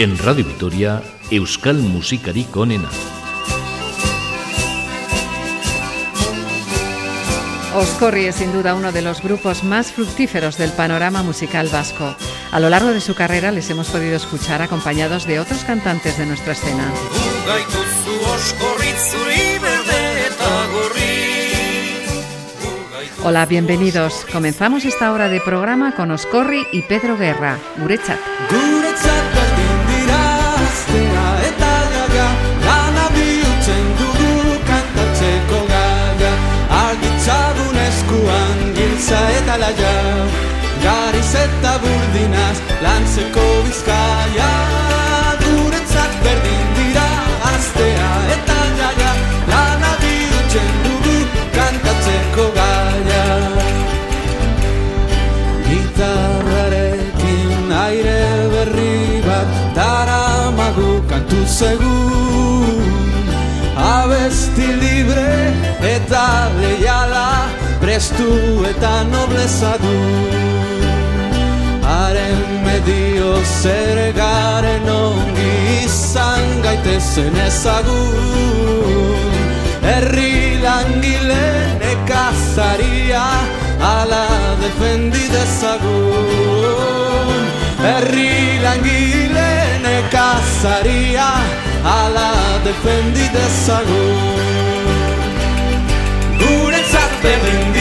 En Radio Vitoria, Euskal Musikarik onena. Oscorri es sin duda uno de los grupos más fructíferos del panorama musical vasco. A lo largo de su carrera les hemos podido escuchar acompañados de otros cantantes de nuestra escena. Hola, bienvenidos. Comenzamos esta hora de programa con Oscorri y Pedro Guerra. Gurechat. Eta laia Gariz eta burdinaz lantzeko bizkaia. Guretzat berdin dira aztea eta jaia Lana bihutzen dugu kantatzeko gaia. Gitarrarekin aire berri bat Dara magu kantu segun Abesti libre eta leiala prestu eta nobleza du. Haren medio zer garen ongi izan gaitezen ezagun. Herri langile nekazaria ala defendi dezagun. Herri langile nekazaria ala defendi dezagun. Guretzat berdin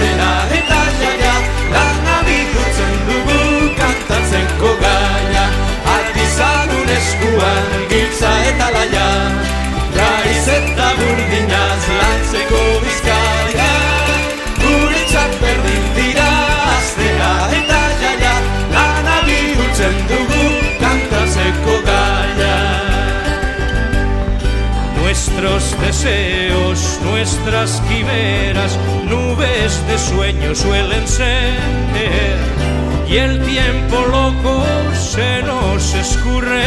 dira astera eta jaia Lana bihurtzen dugu kantatzeko gaia. Artizagun eskuan giltza eta laia. Gaiz eta burdinaz lantzeko bizkaia Nuestros deseos, nuestras quimeras, nubes de sueño suelen ser. Y el tiempo loco se nos escurre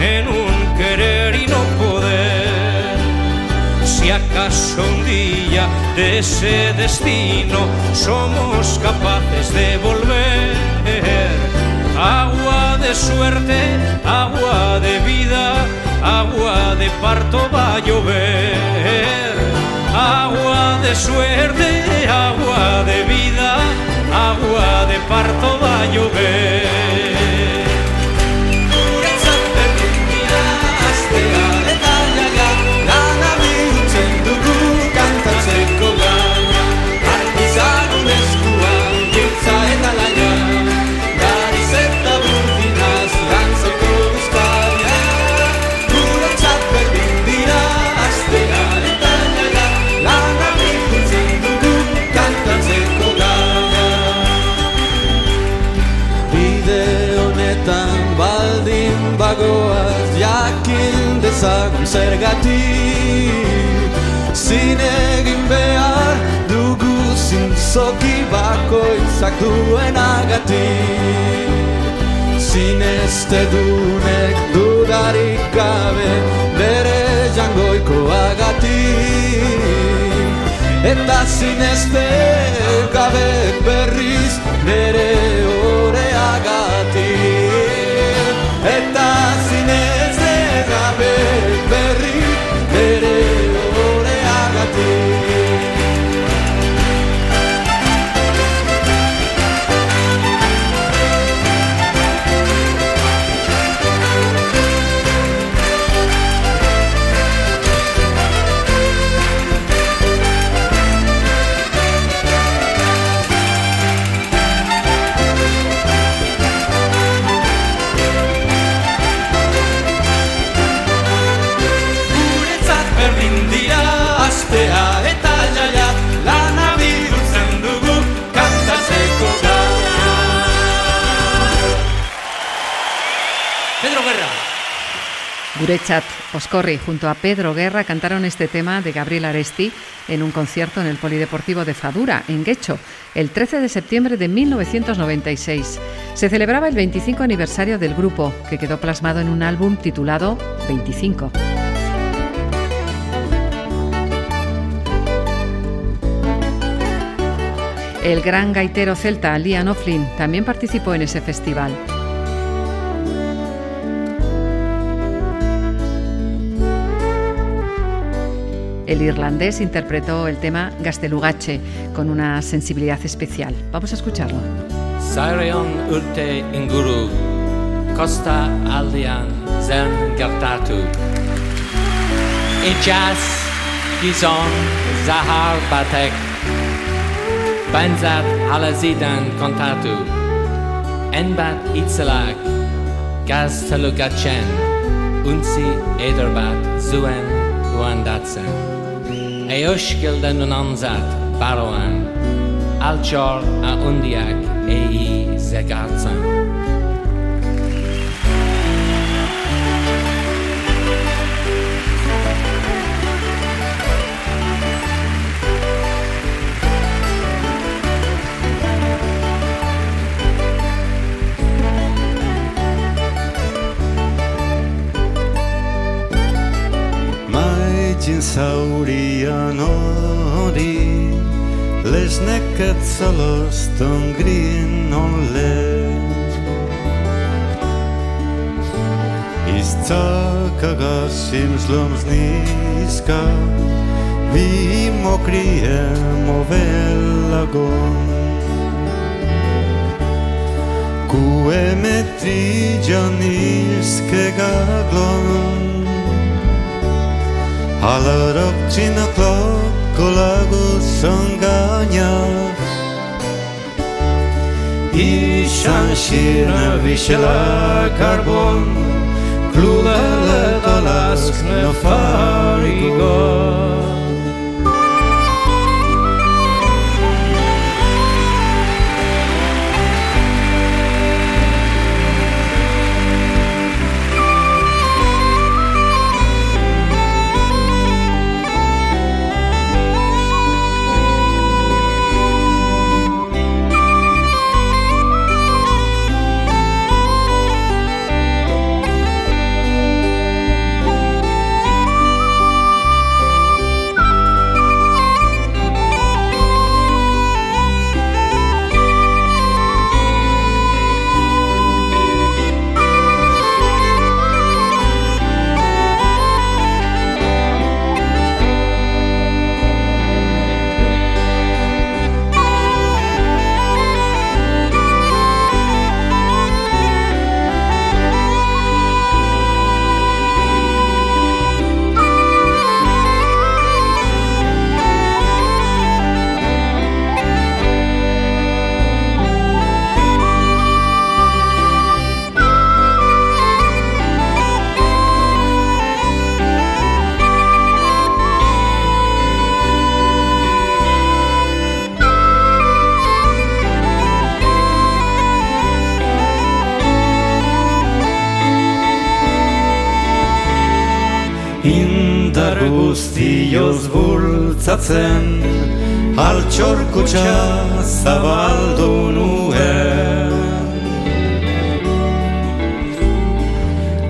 en un querer y no poder. Si acaso un día de ese destino somos capaces de volver. Agua de suerte, agua de vida, agua de parto va a llover. Agua de suerte, agua de vida, agua de parto va a llover. Bagoaz jakin dezagun zergatik. Zin egin behar dugu zintzoki bakoitzak duen agatik Zinezte dunek dudarik gabe bere jangoiko agatik Eta zinezte gabe berriz bere ore agatik Eta zinez gabe berri bere Gurechat, Oscorri junto a Pedro Guerra cantaron este tema de Gabriel Aresti en un concierto en el Polideportivo de Fadura, en Guecho, el 13 de septiembre de 1996. Se celebraba el 25 aniversario del grupo, que quedó plasmado en un álbum titulado 25. El gran gaitero celta Liam O'Flynn también participó en ese festival. El irlandés interpretó el tema Gastelugache con una sensibilidad especial. Vamos a escucharlo. Urte inguru, costa aldian zen gertatu. Ijas gizon zahar batek, benzat alazidan kontatu. Enbat itzelak, gastelugachen, unsi ederbat zuen E ysgylden yn ansat baroan, alchor a undiag e i zegartan. Maigin saurian hori Lesneket zaloston grien on let Izcaka sloms niska Vi mokrie movellagon Kue metrigian ilske Ale Halorokcsin a klakkolagosan gányás Hiszen sírne visel a karbon Klulele talászkne fárigat Indar guztioz bultzatzen Altxor kutsa zabaldu nuen.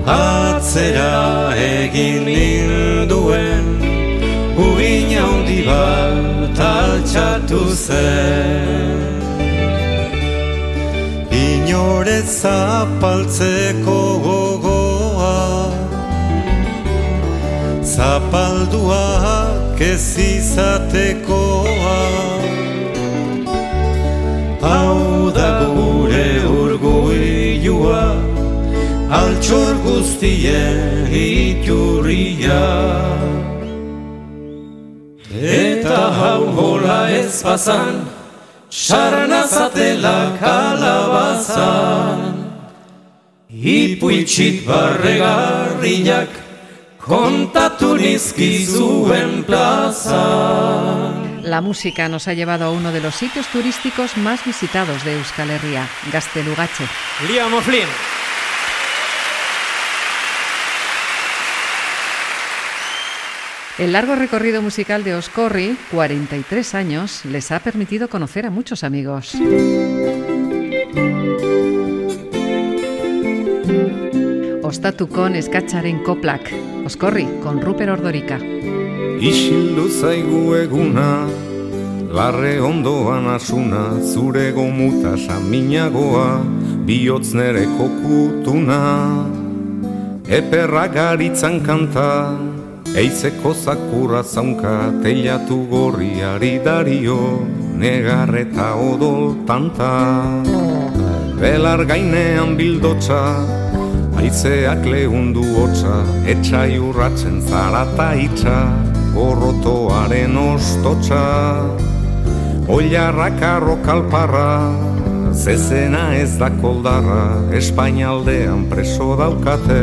Atzera egin ninduen Uin handi bat altxatu zen. Inore zapaltzeko Zapalduak ez izatekoa. Hau da gure urguilua Altxor guztien iturria. Eta hau hola ez pasan Sarnazatela kalabazan. Ipuitxit barregarriak kontatu nizkizuen plazan. La música nos ha llevado a uno de los sitios turísticos más visitados de Euskal Herria, Gastelugache. Liam O'Flynn. El largo recorrido musical de Oscorri, 43 años, les ha permitido conocer a muchos amigos. Ostatukon eskatzaren koplak, Oskorri, con Ruper Ordorika. Isildu zaigu eguna, larre ondoan asuna, zure gomuta saminagoa, bihotz nere kokutuna. Eperra garitzan kanta, Eizeko zakurra zaunka teilatu gorriari dario Negarreta odol tanta Belar gainean bildotza Aizeak lehundu hotza Etxai urratzen zarata itxa Gorrotoaren ostotza Oilarrak arrokalparra Zezena ez da koldarra, Espainaldean preso daukate,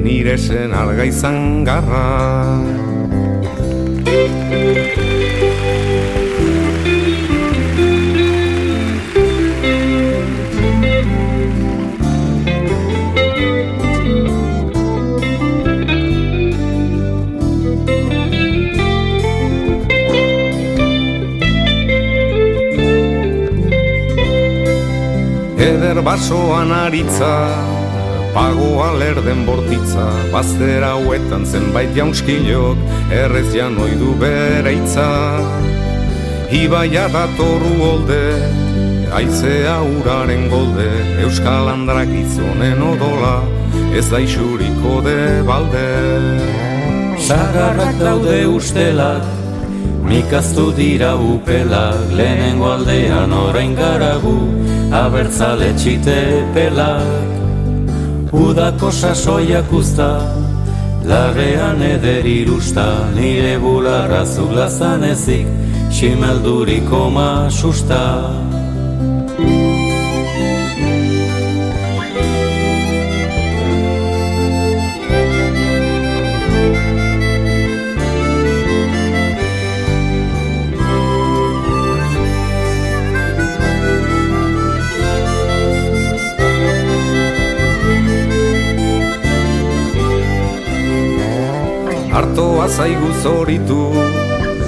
nire zen arga izan garra. Eder basoan aritza, pago alerden bortitza, baztera huetan zenbait jaunskilok, errez jan oidu bere itza. Ibaia datoru holde, aizea uraren golde, euskal andrak izonen odola, ez da isuriko de balde. Zagarrak daude ustelak, mikaztu dira upelak, lehenengo aldean orain garagu, abertzale txite pelak Udako sasoiak usta, larrean eder irusta Nire bularra zulazan ezik, ximelduriko ma susta Artoa zaigu zoritu,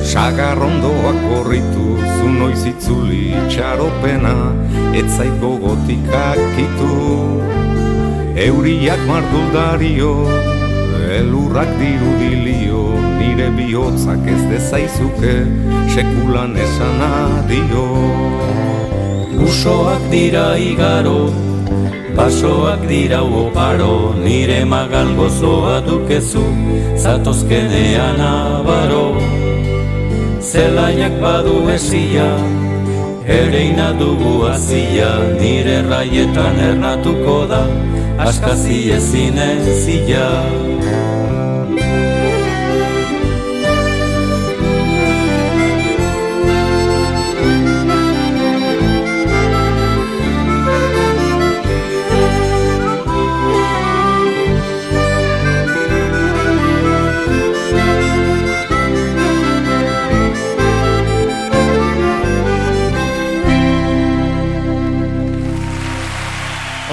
sagarrondoak gorritu, zu noiz itzuli txaropena, ez zaigo gotikak itu. Euriak marduldario, elurrak dirudilio, nire bihotzak ez dezaizuke, sekulan esan adio. Usoak dira igaro, Basoak dira oparo, nire magal gozoa dukezu, zatozkenean abaro. Zelaiak badu esia, ereina dugu azia, nire raietan ernatuko da, askazi ezin ezia.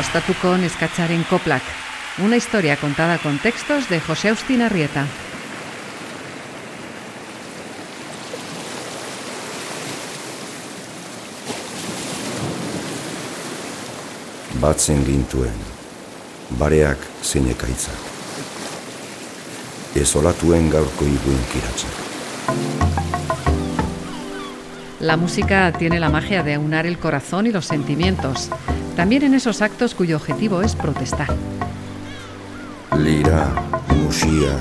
Ostatuko neskatzaren koplak. Una historia contada con textos de José Austin Arrieta. Batzen gintuen, bareak zeinekaitzak. Ez olatuen gaurko iguen kiratzak. La música tiene la magia de aunar el corazón y los sentimientos, también en esos actos cuyo objetivo es protestar. Lira, musia,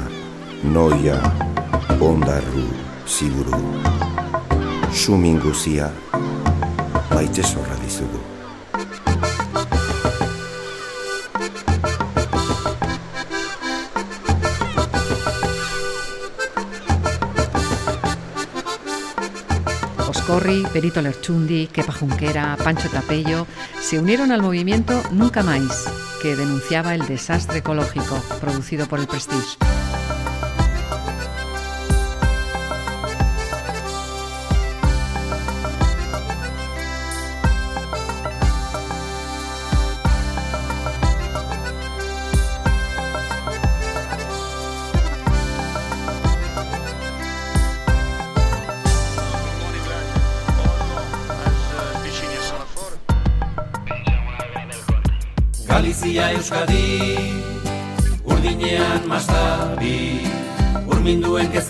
noia, ondarru, ziburu. Sumin guzia, maite zorra Oscorri, Perito Lerchundi, Kepa Junquera, Pancho Tapello se unieron al movimiento Nunca Más, que denunciaba el desastre ecológico producido por el Prestige.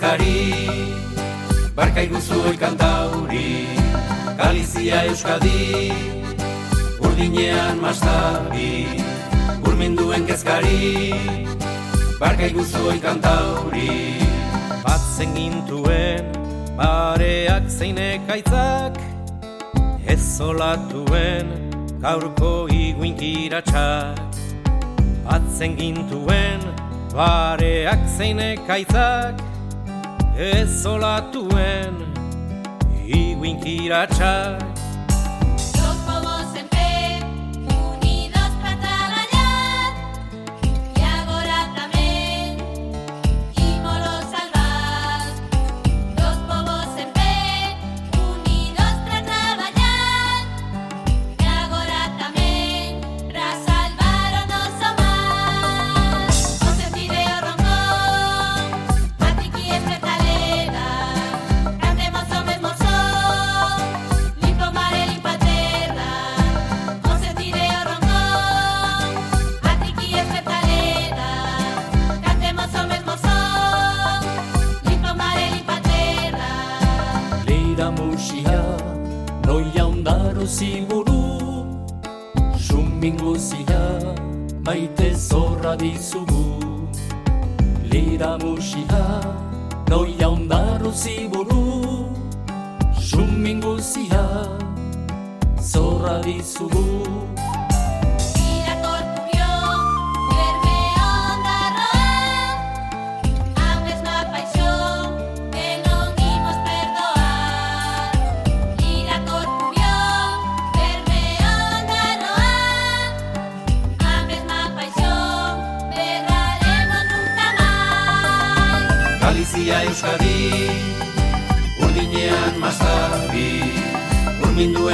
Urminduen kezkari Barka iguzu kantauri Galizia Euskadi. Urdinean mastabi Urminduen kezkari. Barka iguzu kantauri. Batzen gintuen bareak zeinek aitzak Ez zolatuen gaurko iguinkiratxak Batzen gintuen bareak zeinek aitzak Ez zolatuen iguinkiratxak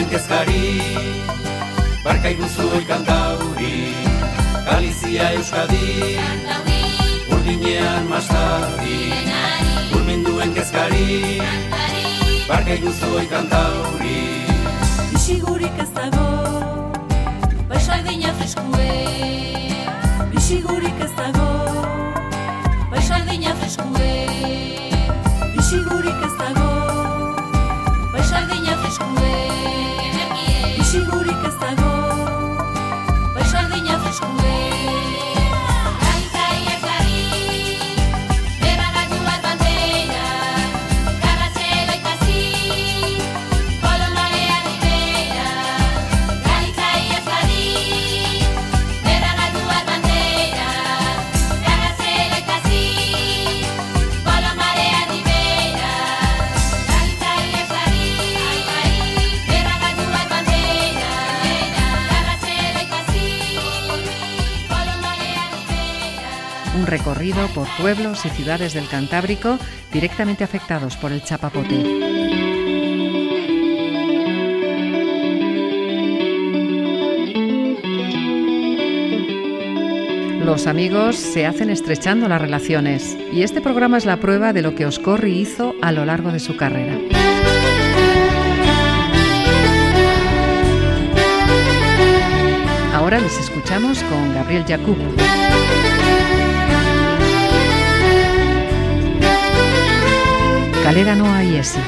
zuen Barka iguzuen kantauri Galizia Euskadi. Kantauri. Urdinean mastari Urminduen kezkari. Barka iguzuen kantauri. Isigurik ez dago Baixardina freskue. Isigurik ez dago Baixardina freskue. Isigurik ez dago por pueblos y ciudades del Cantábrico directamente afectados por el chapapote. Los amigos se hacen estrechando las relaciones y este programa es la prueba de lo que Oscorri hizo a lo largo de su carrera. Ahora les escuchamos con Gabriel Jacob. Escalera no hay ese.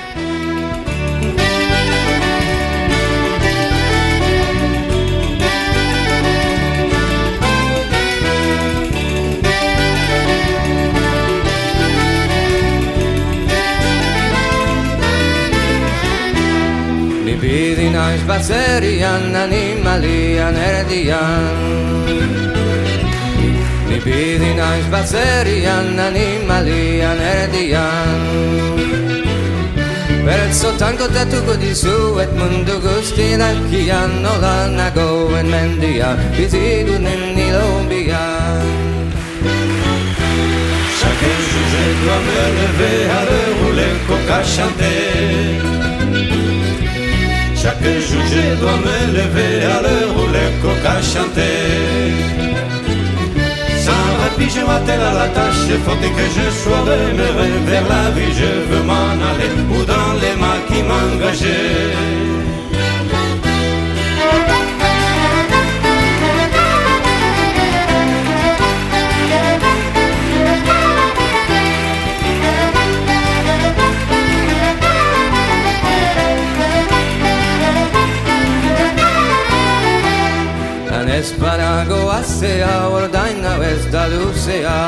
Bidi naiz bat zerian, animalian erdian Naiz batzerian, animalian erdian. Bertzotan kontatuko dizuet mundu guztiak Ian nola nagoen mendia Bizigunen nilobia Chaque jour je dois me lever à l'heure où le chantait. Chaque jour je dois me lever à le coca chantait puis je m'attelle à la tâche, faut que je sois demeuré vers la vie, je veux m'en aller, ou dans les mains qui m'engageaient. esparago azea ordaina ez da luzea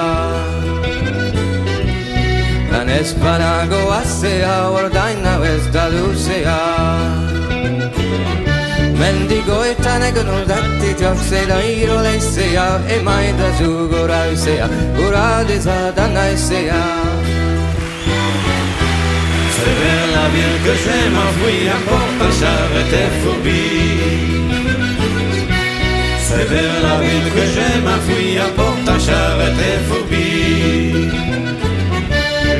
Lan Ez banago azea, ordain hau ez da luzea Mendigoetan egon urdatik jokzela iro leizea Emaita zu gora izea, gora dezadan naizea C'est vers la ville que je m'enfuis, importe C'est vers la ville que je m'enfuis, importe un charrette et phobie.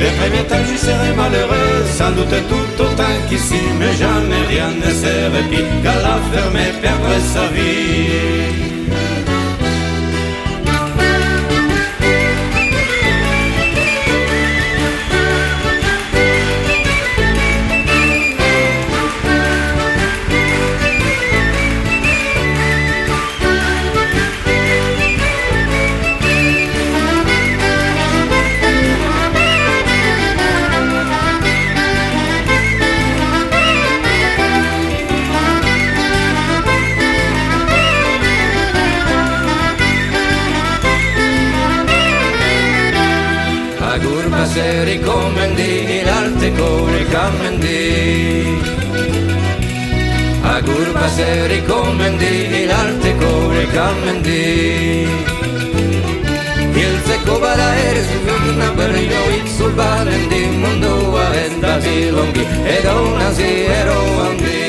Les premiers temps j'y serai malheureux, sans doute tout autant qu'ici, mais jamais rien ne se répit qu'à la fermer perdre sa vie. Mendi, irarteko rekamendi Agur baseriko mendi, irarteko rekamendi Hiltzeko bada ere zuguna berriro itzul balendi Mundua ez da zilongi, edo nazi ero handi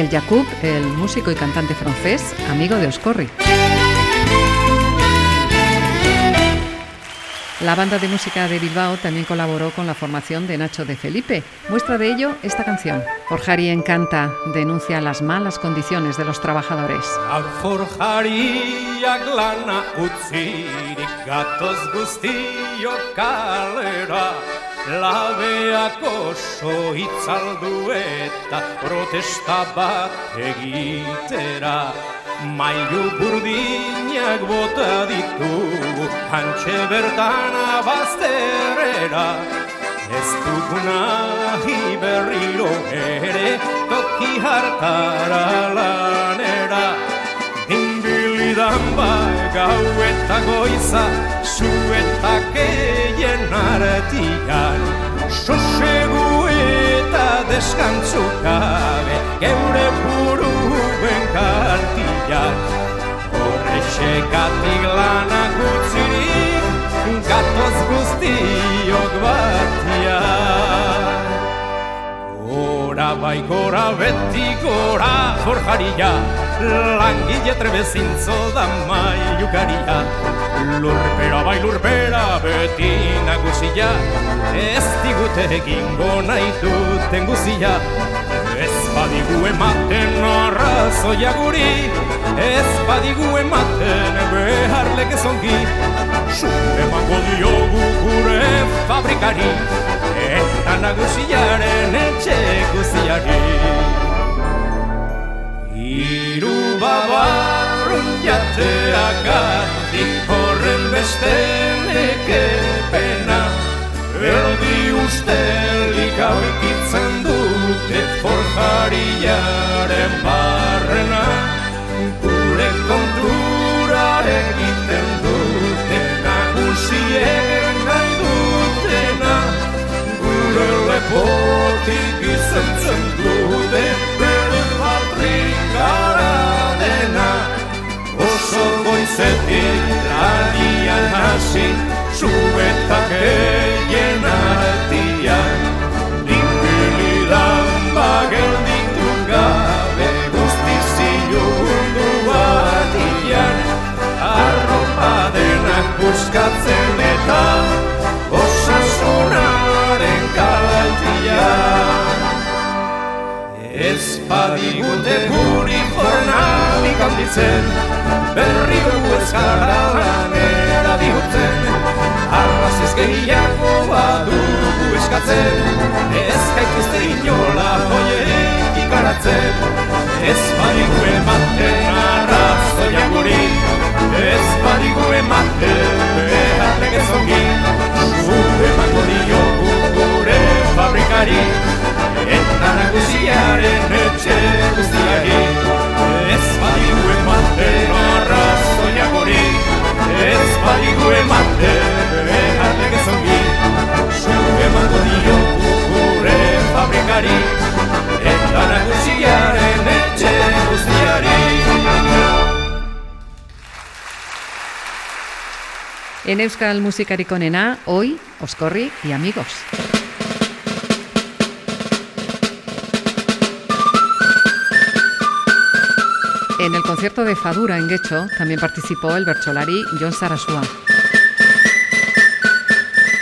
Gabriel Jacob, el músico y cantante francés, amigo de Oscorri. La banda de música de Bilbao también colaboró con la formación de Nacho de Felipe. Muestra de ello esta canción. Forjari Encanta denuncia las malas condiciones de los trabajadores. Labeak oso itzaldu eta protesta bat egitera. Mailu burdinak bota ditugu hantxe bertan abazterera Ez duguna berriro ere toki hartara lanera. Inbilidan ba gau eta eta keien artian Sosegu eta deskantzu gabe Geure buruen kartian. Horrexekatik lanak utzirik Gatoz guztiok batian. Gora bai gora beti gora forjaria Langile trebezintzo da maiukaria Lurpera bai lurpera beti nagusia Ez digute egingo nahi duten guzia. Ez badigu ematen arrazoia guri. Ez badigu ematen behar legezongi Zu emango diogu gure fabrikari Eta nagusiaren etxe guziari. Iru babarrun jateagatik horren beste nekepena Erdi ustelik aurkitzen dute forjariaren barrena. Gure kontura egiten dute nagusien nahi dutena. Gure lepotik izentzen dute bere fabrikara goizetik lanian hasi Zuetak egin artian Inbilidan bagelditu gabe Guzti zilundu batian Arropa denak buskatzen badigute guri jornadik handitzen. Berri dugu ez gara lanera bihurtzen. Arraziz gehiago badugu eskatzen. Ez gaituzte inola hoiek ikaratzen. Ez badigu ematen arrazoia guri. Ez badigu ematen behar legezongi. Zure emango diogu gure fabrikari Eta nagusiaren etxe guztiari Ez badigu ematen arrazoia guri Ez badigu ematen behar legezongi Zure emango diogu gure fabrikari Eta nagusiaren etxe guztiari En Euskal Musikarik onena, hoy, Oscorri y amigos. En el concierto de Fadura en Guecho también participó el bercholari John Sarasua.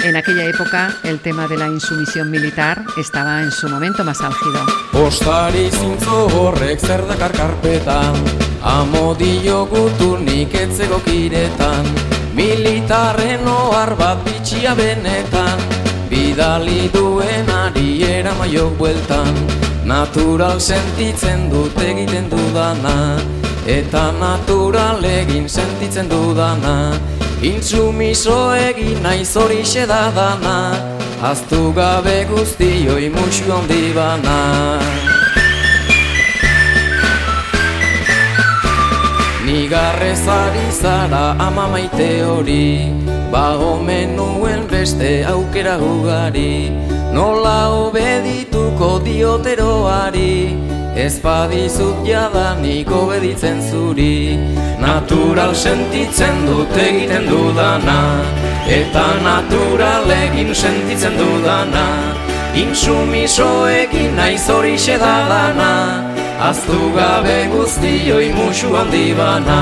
En aquella época, el tema de la insumisión militar estaba en su momento más álgido. Postari zintzo horrek zer dakar karpetan Amodio guturnik etzego kiretan Militarren ohar bat bitxia benetan Bidali duen ari eramaiok bueltan Natural sentitzen dut egiten dudana Eta natural egin sentitzen dudana. Intsumiso egin naiz horixe da dana. Aztu gabe guztioi musu handi bana. Nigarrez ari zara ama maite hori. Ba omen nuen beste aukera ugari. Nola obedituko dioteroari Ez badizut jadanik obeditzen zuri. Natural sentitzen dut egiten dudana. Eta natural egin sentitzen dudana. Intsumiso egin naiz horixe da dana Aztu gabe guztioi musu handi bana.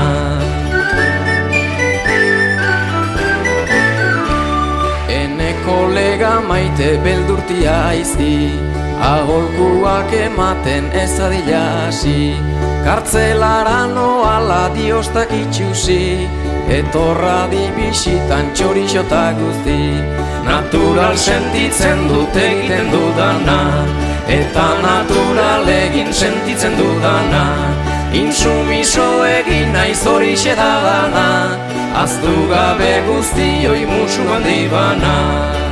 Ene kolega maite beldurtia aizi Aholkuak ematen ez adila hasi Kartzelara noala diostak itxusi Etorra di bisitan txorixota guzti Natural sentitzen dut egiten dudana Eta natural egin sentitzen dudana. Intsumiso egin naiz horixe da dana Aztu gabe guztioi musu handi bana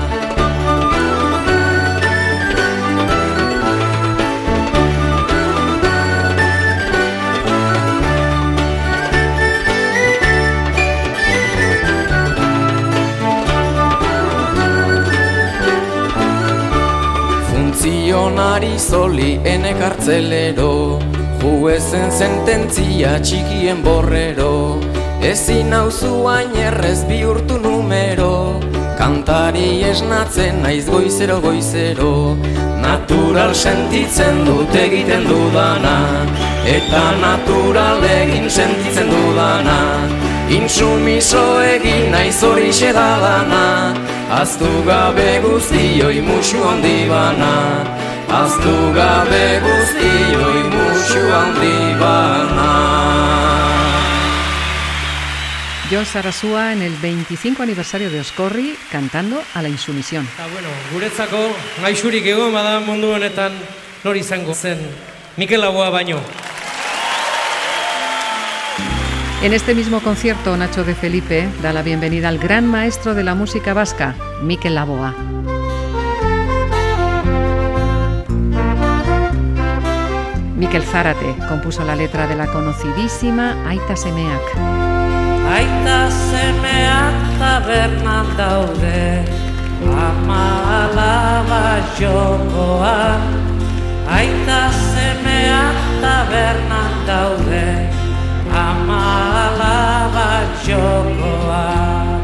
Funtzionari zoli ene kartzelero Juezen sententzia txikien borrero. Ezin hain errez bihurtu numero Kantari esnatzen naiz goizero goizero. Natural sentitzen dut egiten dudana Eta natural egin sentitzen dudana Intsumiso egin naiz horixe da dana Aztu gabe guztioi musu handi bana Aztu gabe guztioi musu handi bana John Sarasua en el 25 aniversario de Oscorri cantando a la insumisión. Eta, bueno, guretzako gaixurik egon bada mundu honetan nori izango zen Mikel Laboa baino. En este mismo concierto, Nacho de Felipe da la bienvenida al gran maestro de la música vasca, Mikel Laboa. Mikel Zárate compuso la letra de la conocidísima Aita Semeak. Aita semeak tabernan daude Ama alaba jokoan Aita semeak tabernan daude Ama alaba jokoan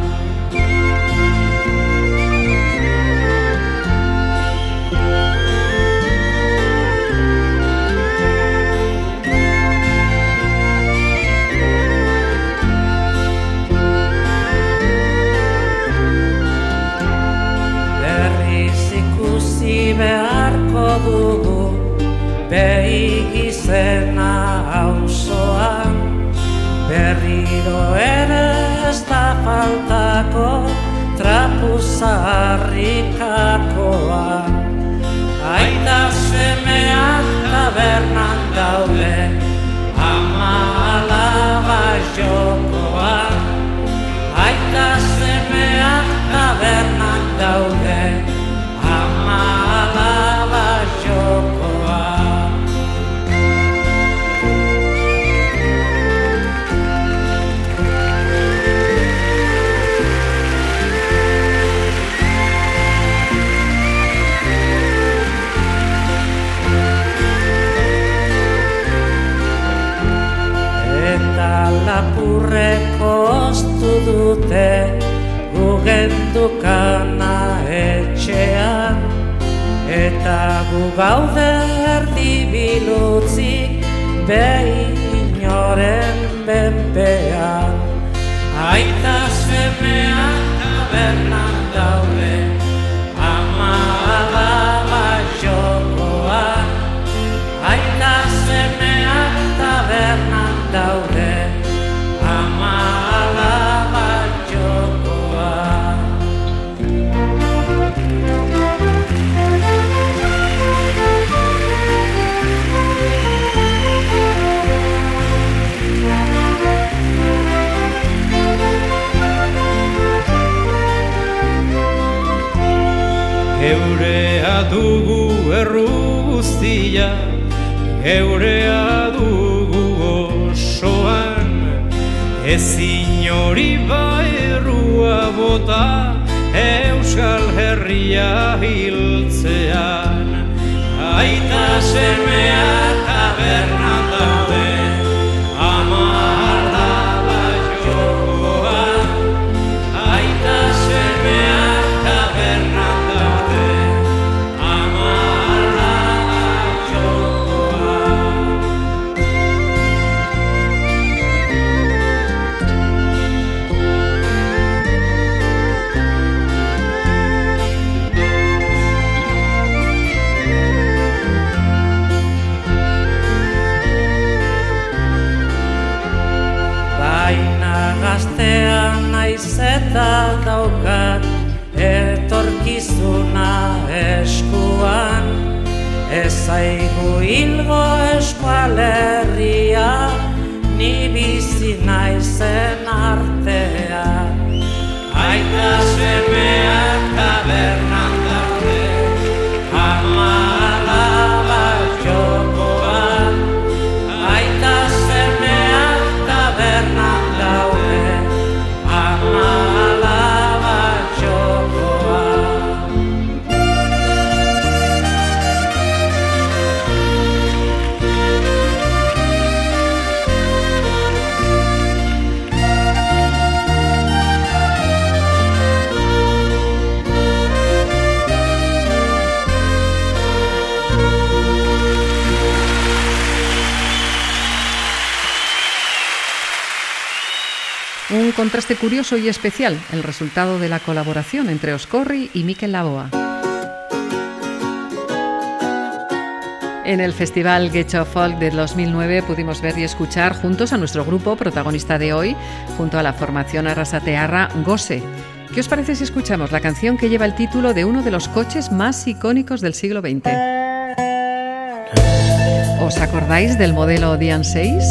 Berriz ikusi beharko dugu Behi izena auzoan Berriro ere ez da faltako trapuzarrikakoa Eta gu gaude erdi bilutzi Beinoren benpean Aita dugu erru guztia, geurea dugu osoan, ezin hori baerrua bota, Euskal Herria hiltzean. Aita semea zaigu hilgo eskualerria ni bizi naizen contraste curioso y especial, el resultado de la colaboración entre Oscorri y Miquel Laboa. En el Festival Getxo Folk de 2009 pudimos ver y escuchar juntos a nuestro grupo protagonista de hoy, junto a la formación arrasatearra Gose. ¿Qué os parece si escuchamos la canción que lleva el título de uno de los coches más icónicos del siglo XX? ¿Os acordáis del modelo Dian 6?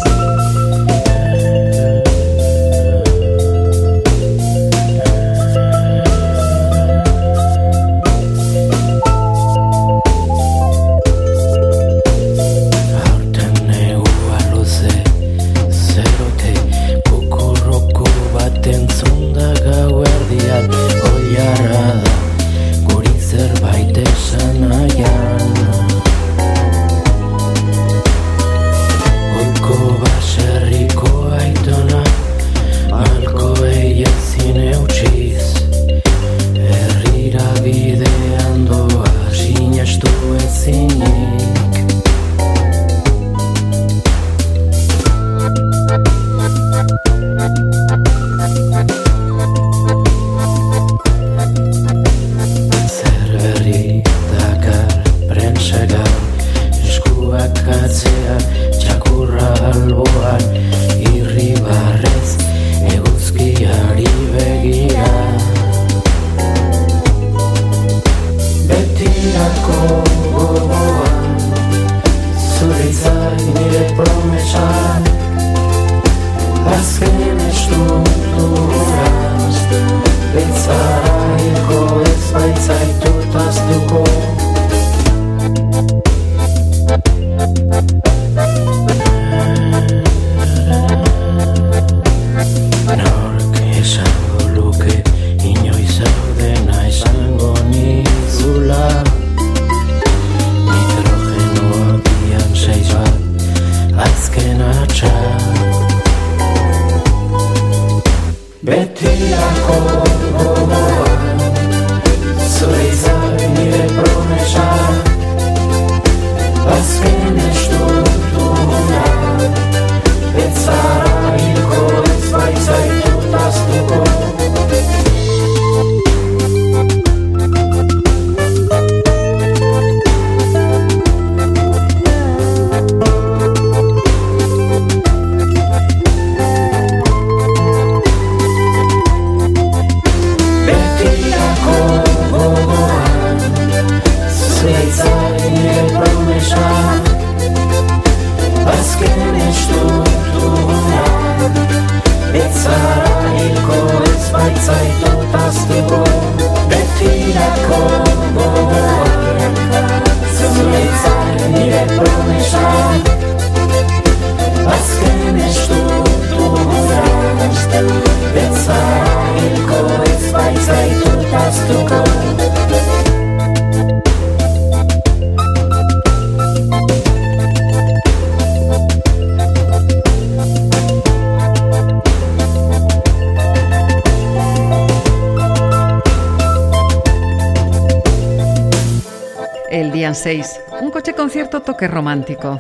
Seis. Un coche concierto toque romántico.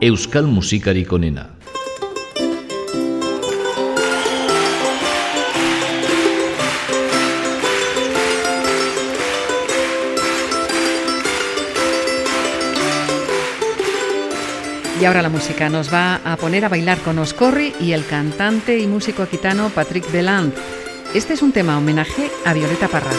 Euskal musikarik onena. Y ahora la música nos va a poner a bailar con Oscorri y el cantante y músico aquitano Patrick Beland. Este es un tema homenaje a Violeta Parra.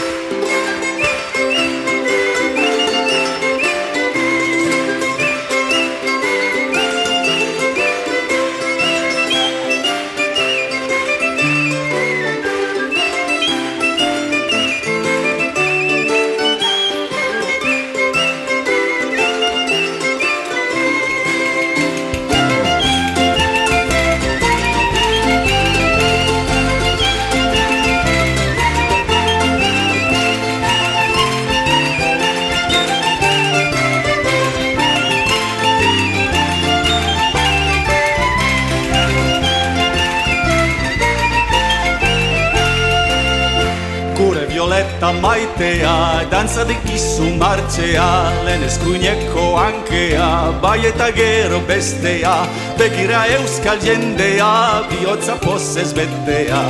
Dantza dikizu martxea, lehen eskuineko hankea, bai eta gero bestea, begira euskal jendea, bihotza pozez betea,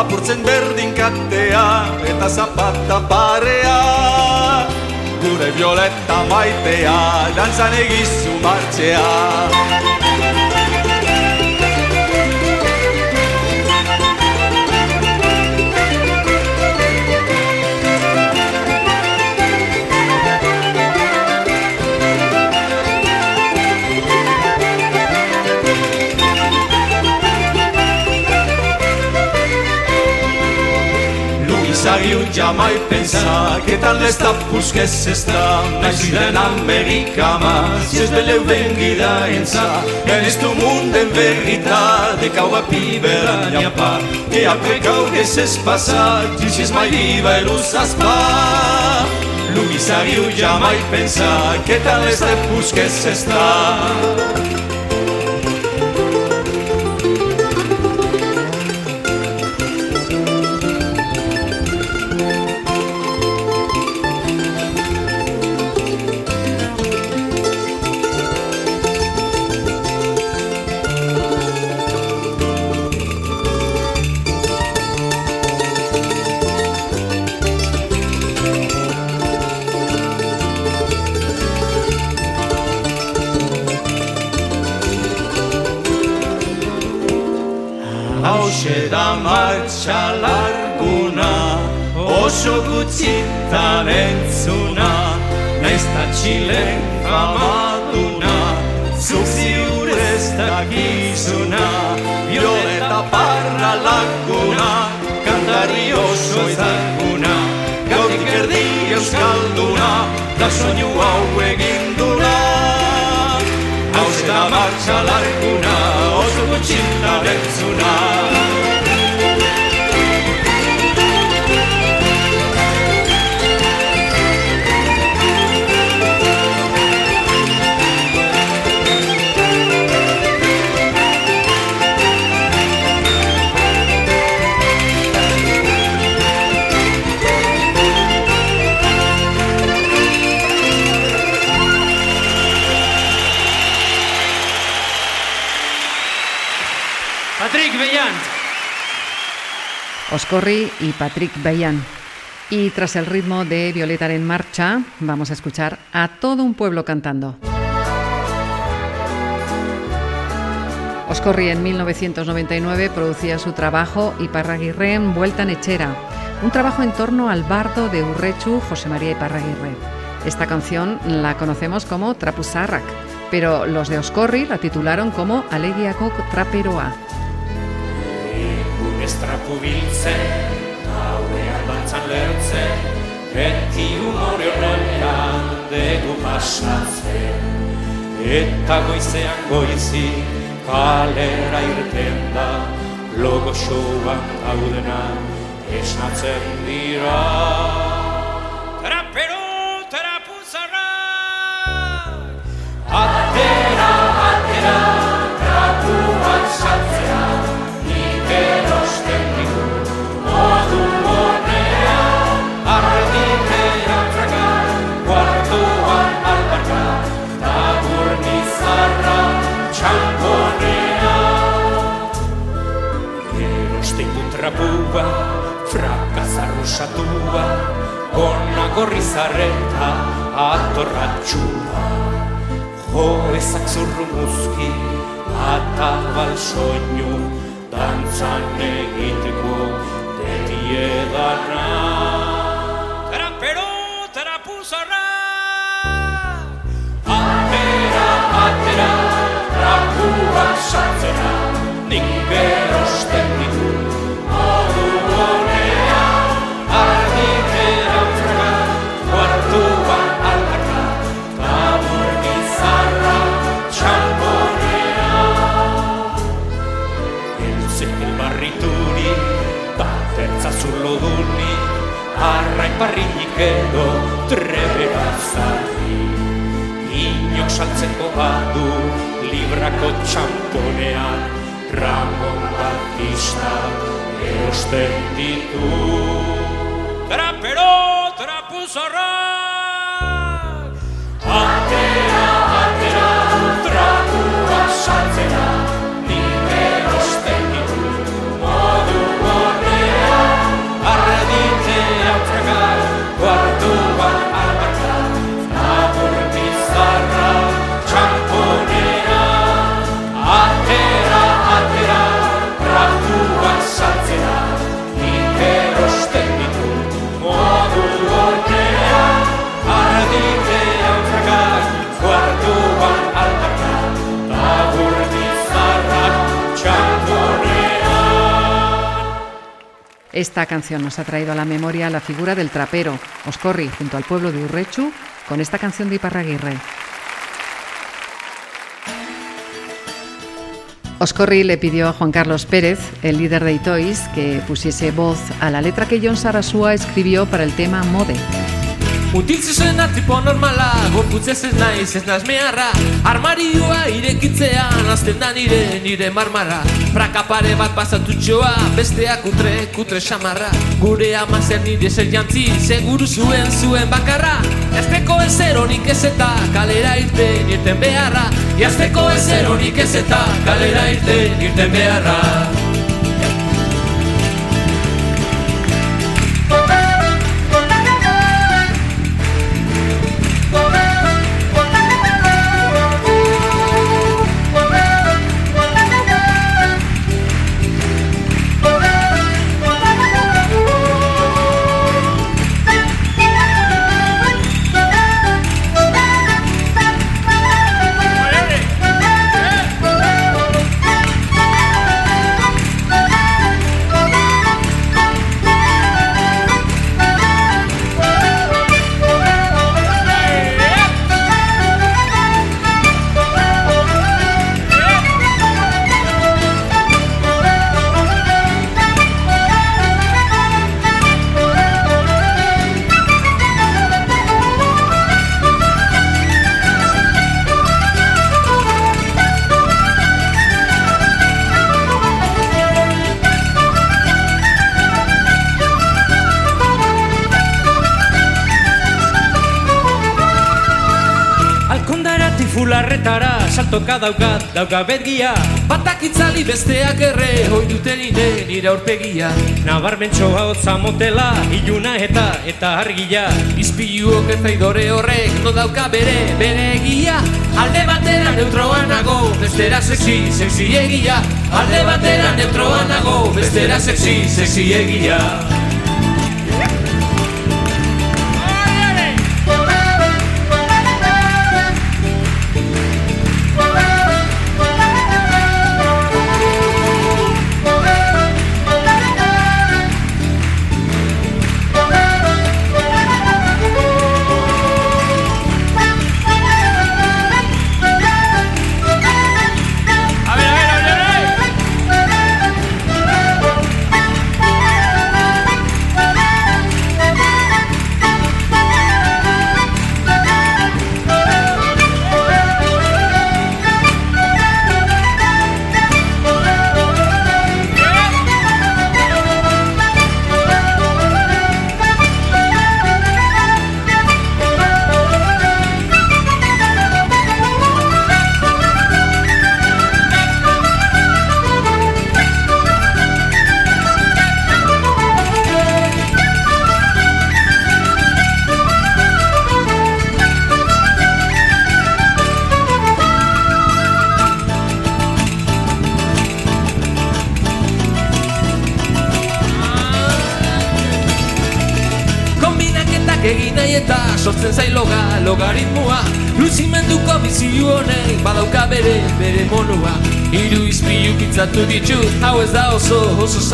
apurtzen berdin katea, eta zapata parea. Gure violeta maitea, dantzan egizu martxea. jutja mai pensar que tal tant l'estapus que s'està. L'accident americana si es veleu venguida ençà en sa est un munt en veritat de cau a pibera n'hi pa que a precau que s'és passat i si és mai viva i l'ús s'espà L'unissariu ja mai pensar que tant l'estapus que s'està. Martxa larguna Oso gutxitan entzuna Naiz ta txilen famaduna Zuk ziurez dakizuna Violeta parra laguna Kantari oso ezaguna Gautik erdi euskalduna Da soinu hau eginduna Hauze da martxa Oscorri y Patrick Bayan. Y tras el ritmo de Violeta en marcha, vamos a escuchar a todo un pueblo cantando. Oscorri en 1999 producía su trabajo Iparraguirre en Vuelta en Echera, un trabajo en torno al bardo de Urrechu José María Iparraguirre. Esta canción la conocemos como Trapuzarrak, pero los de Oscorri la titularon como Alegiako Traperoa. Estrapu biltzen, hauean dantzan lertzen, beti umore horrean dugu pasatzen. Eta goizean goizi, kalera irten da, logo showan gaudena, esnatzen dira. Tratua, frakazarrusatua, gona gorri zarreta, atorratxua. Jo ezak zurru muzki, atabal soinu, dantzan egiteko, dediedana. Trapero, trapuzarra! Atera, atera, trapua sartzera, nik berosten badu, librako txamponean, Ramon Batista erosten ditu. Trapero, trapuzarra! Esta canción nos ha traído a la memoria la figura del trapero, Oscorri, junto al pueblo de Urrechu, con esta canción de Iparraguirre. Oscorri le pidió a Juan Carlos Pérez, el líder de Itois, que pusiese voz a la letra que John Sarasua escribió para el tema Mode. Mutil zuzena tipo normala, gorputzez ez naiz ez naz meharra. Armarioa irekitzean, azten da nire, nire marmara. Praka pare bat pasatutxoa, besteak kutre, kutre xamarra. Gure ama zer nire zer jantzi, seguru zuen zuen bakarra. Jazteko ez eronik ez eta kalera irten irten beharra. Jazteko ez eronik ez eta kalera irten irten beharra saltoka daukat, dauka bergia Batak itzali besteak erre, hoi duten nire, nire aurpegia. Nabarmentxo hotza motela, iluna eta eta argia. Izpiluok eta idore horrek, no dauka bere, bere egia. Alde batera neutroan nago, bestera sexy, sexy egia. Alde batera neutroan nago, bestera sexy, sexy egia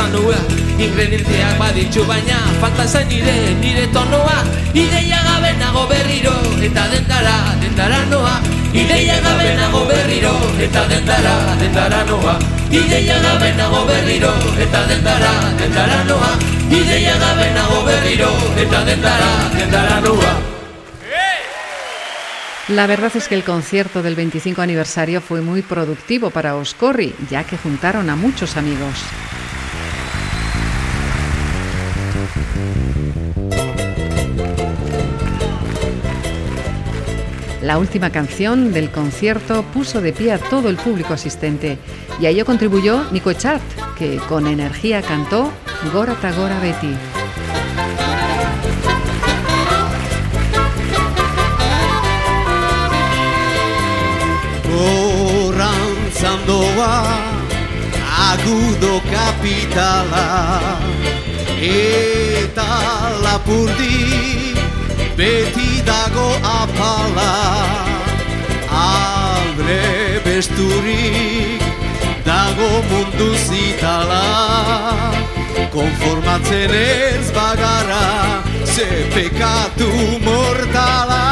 zanua Ingredienteak baditzu baina, falta zain nire, nire tonoa Ideia gabe nago berriro, eta dendara, dendara noa. Ideia gabe nago berriro, eta dendara, dendara noa. Ideia gabe nago berriro, eta dendara, dendara noa. Ideia gabe nago berriro, eta dendara, dendara noa. La verdad es que el concierto del 25 aniversario fue muy productivo para Oscorri, ya que juntaron a muchos amigos. La última canción del concierto puso de pie a todo el público asistente y a ello contribuyó Nico Chart, que con energía cantó Gora Tagora Betty. Agudo beti dago apala Albre besturik dago mundu zitala. Konformatzen ez bagara ze pekatu mortala.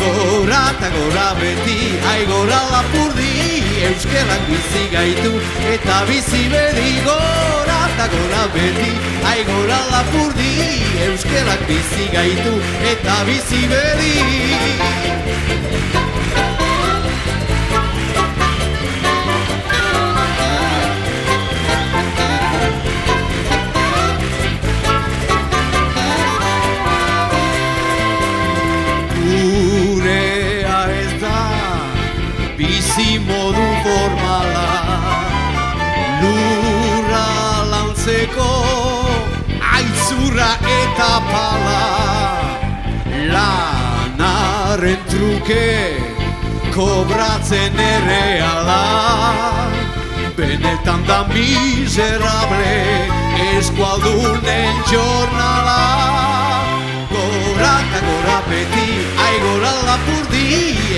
Gora eta gora beti, aigora lapurdi Euskerak bizi gaitu eta bizi bedi Gora eta gora beti, aigora lapurdi Euskerak bizi gaitu eta bizi bedi eta pala. Lanaren truke kobratzen erreala Benetan da miserable eskualdunen jornala Gora gora beti, aigora lapurdi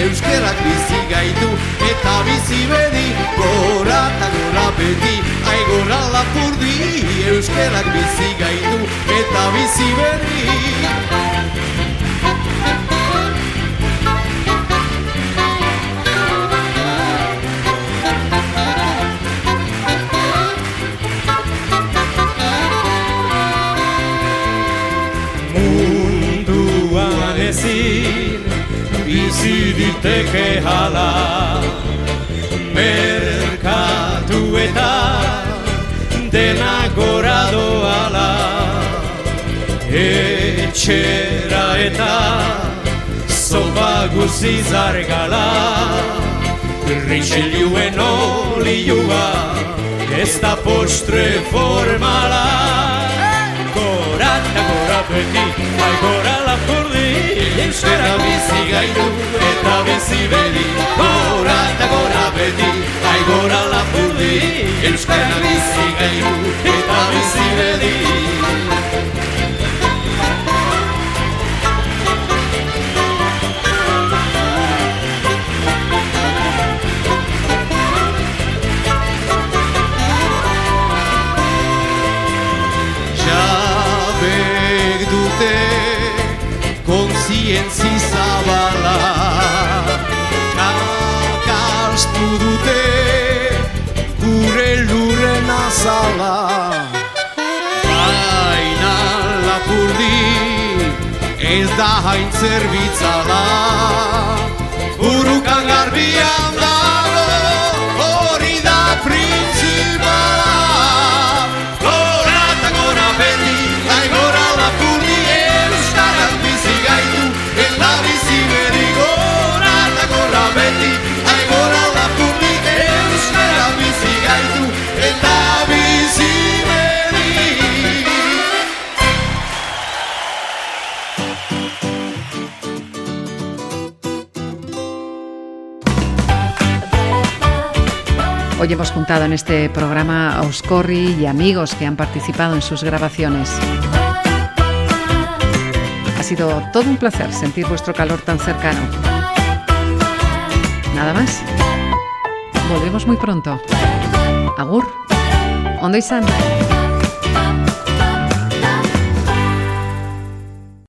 Euskerak bizi gaitu eta bizi bedi Gora eta gora beti, aigora lapurdi Euskerak bizi gaitu eta bizi bedi bizi diteke hala. Merkatu eta dena gora doala. Etxera eta zoba guzi zargala. Richeliuen olioa ez da postre formala. Gora eta gora beti, Euskara bizi gaitu eta bizi bedi. Gora eta gora beti, bai gora lapurdi Euskara Kakastu dute gure lurren azala. Baina lapurdi ez da hain zerbitzala Burukan garbian Hoy hemos juntado en este programa a Oscorri y amigos que han participado en sus grabaciones. Ha sido todo un placer sentir vuestro calor tan cercano. Nada más. Volvemos muy pronto. Agur. Ondo y San.